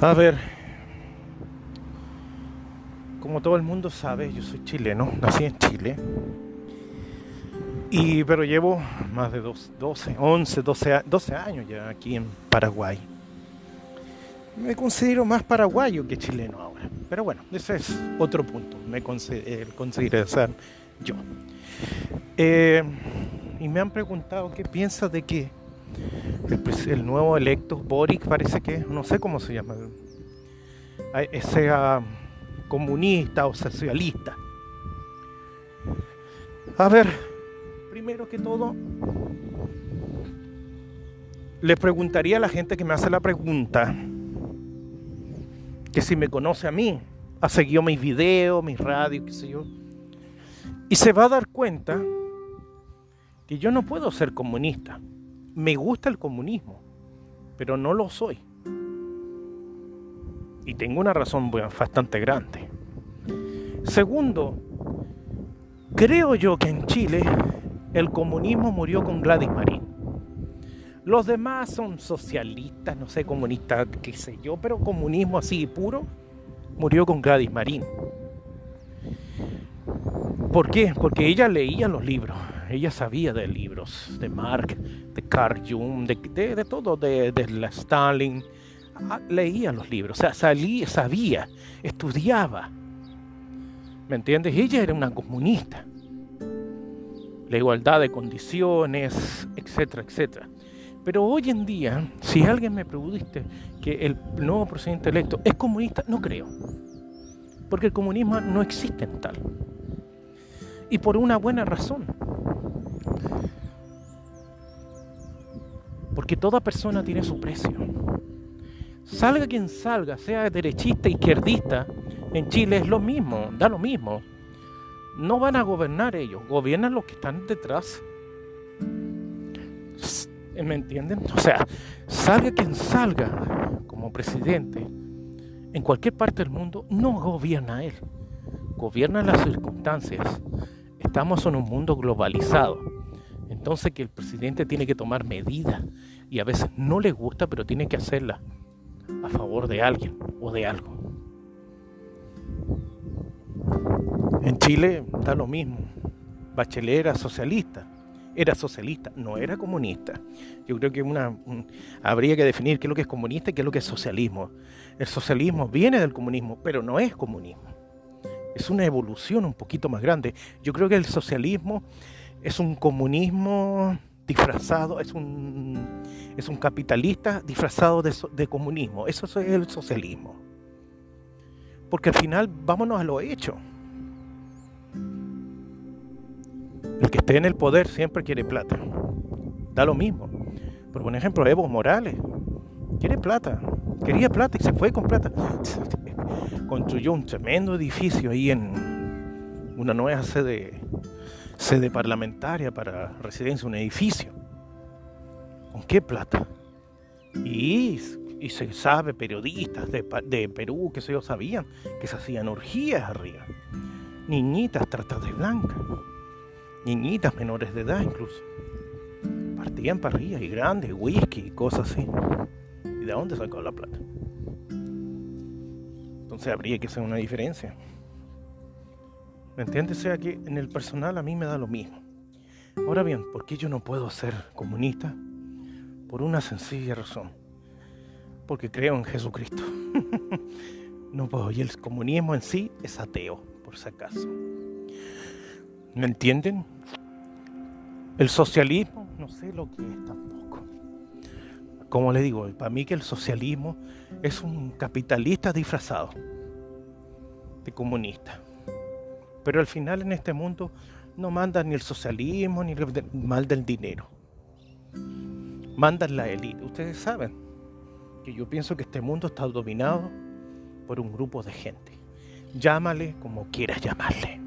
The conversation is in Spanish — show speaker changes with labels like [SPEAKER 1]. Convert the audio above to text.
[SPEAKER 1] A ver, como todo el mundo sabe, yo soy chileno, nací en Chile. Y, pero llevo más de 12, 11, 12, 12 años ya aquí en Paraguay. Me considero más paraguayo que chileno ahora. Pero bueno, ese es otro punto. Me considero ser yo. Eh, y me han preguntado qué piensa de que el, nuevo electo Boric parece que, no sé cómo se llama, sea comunista o socialista. A ver, primero que todo, le preguntaría a la gente que me hace la pregunta, que si me conoce a mí, ha seguido mis videos, mis radios, qué sé yo, y se va a dar cuenta que yo no puedo ser comunista. Me gusta el comunismo, pero no lo soy. Y tengo una razón bastante grande. Segundo, creo yo que en Chile el comunismo murió con Gladys Marín. Los demás son socialistas, no sé, comunistas, qué sé yo, pero comunismo así puro murió con Gladys Marín. ¿Por qué? Porque ella leía los libros, ella sabía de libros, de Marx, de Carl Jung, de, todo, de, la Stalin. Ah, leía los libros, o sea, salía, sabía, estudiaba. ¿Me entiendes? Ella era una comunista. La igualdad de condiciones, etcétera, etcétera. Pero hoy en día, si alguien me pregunte que el nuevo presidente electo es comunista, no creo. Porque el comunismo no existe en tal. Y por una buena razón. Porque toda persona tiene su precio. Salga quien salga, sea derechista, izquierdista, en Chile es lo mismo, da lo mismo. No van a gobernar ellos, gobiernan los que están detrás. ¿Me entienden? O sea, salga quien salga como presidente en cualquier parte del mundo, no gobierna él, gobierna las circunstancias. Estamos en un mundo globalizado. Entonces que el presidente tiene que tomar medidas y a veces no le gusta, pero tiene que hacerla a favor de alguien o de algo. En Chile da lo mismo. Bachelet era socialista, era socialista, no era comunista. Yo creo que habría que definir qué es lo que es comunista y qué es lo que es socialismo. El socialismo viene del comunismo, pero no es comunismo. Es una evolución un poquito más grande. Yo creo que el socialismo es un comunismo disfrazado, es un, es un capitalista disfrazado de, de comunismo. Eso es el socialismo. Porque al final vámonos a lo hecho. El que esté en el poder siempre quiere plata. Da lo mismo. Por un ejemplo, Evo Morales quiere plata. Quería plata y se fue con plata. Construyó un tremendo edificio ahí en una nueva sede, sede parlamentaria para residencia, un edificio. ¿Con qué plata? Y, y se sabe, periodistas de, de Perú, que se yo, sabían que se hacían orgías arriba. Niñitas tratas de blanca niñitas menores de edad incluso. Partían parrillas y grandes, whisky y cosas así. ¿Y de dónde sacó la plata? Entonces habría que hacer una diferencia. ¿Me entiendes? O sea que en el personal a mí me da lo mismo. Ahora bien, ¿por qué yo no puedo ser comunista? Por una sencilla razón. Porque creo en Jesucristo. no puedo. Y el comunismo en sí es ateo, por si acaso. ¿Me entienden? El socialismo, no sé lo que es tampoco. Como le digo, para mí que el socialismo es un capitalista disfrazado de comunista. Pero al final en este mundo no mandan ni el socialismo ni el mal del dinero. Mandan la élite. Ustedes saben que yo pienso que este mundo está dominado por un grupo de gente. Llámale como quieras llamarle.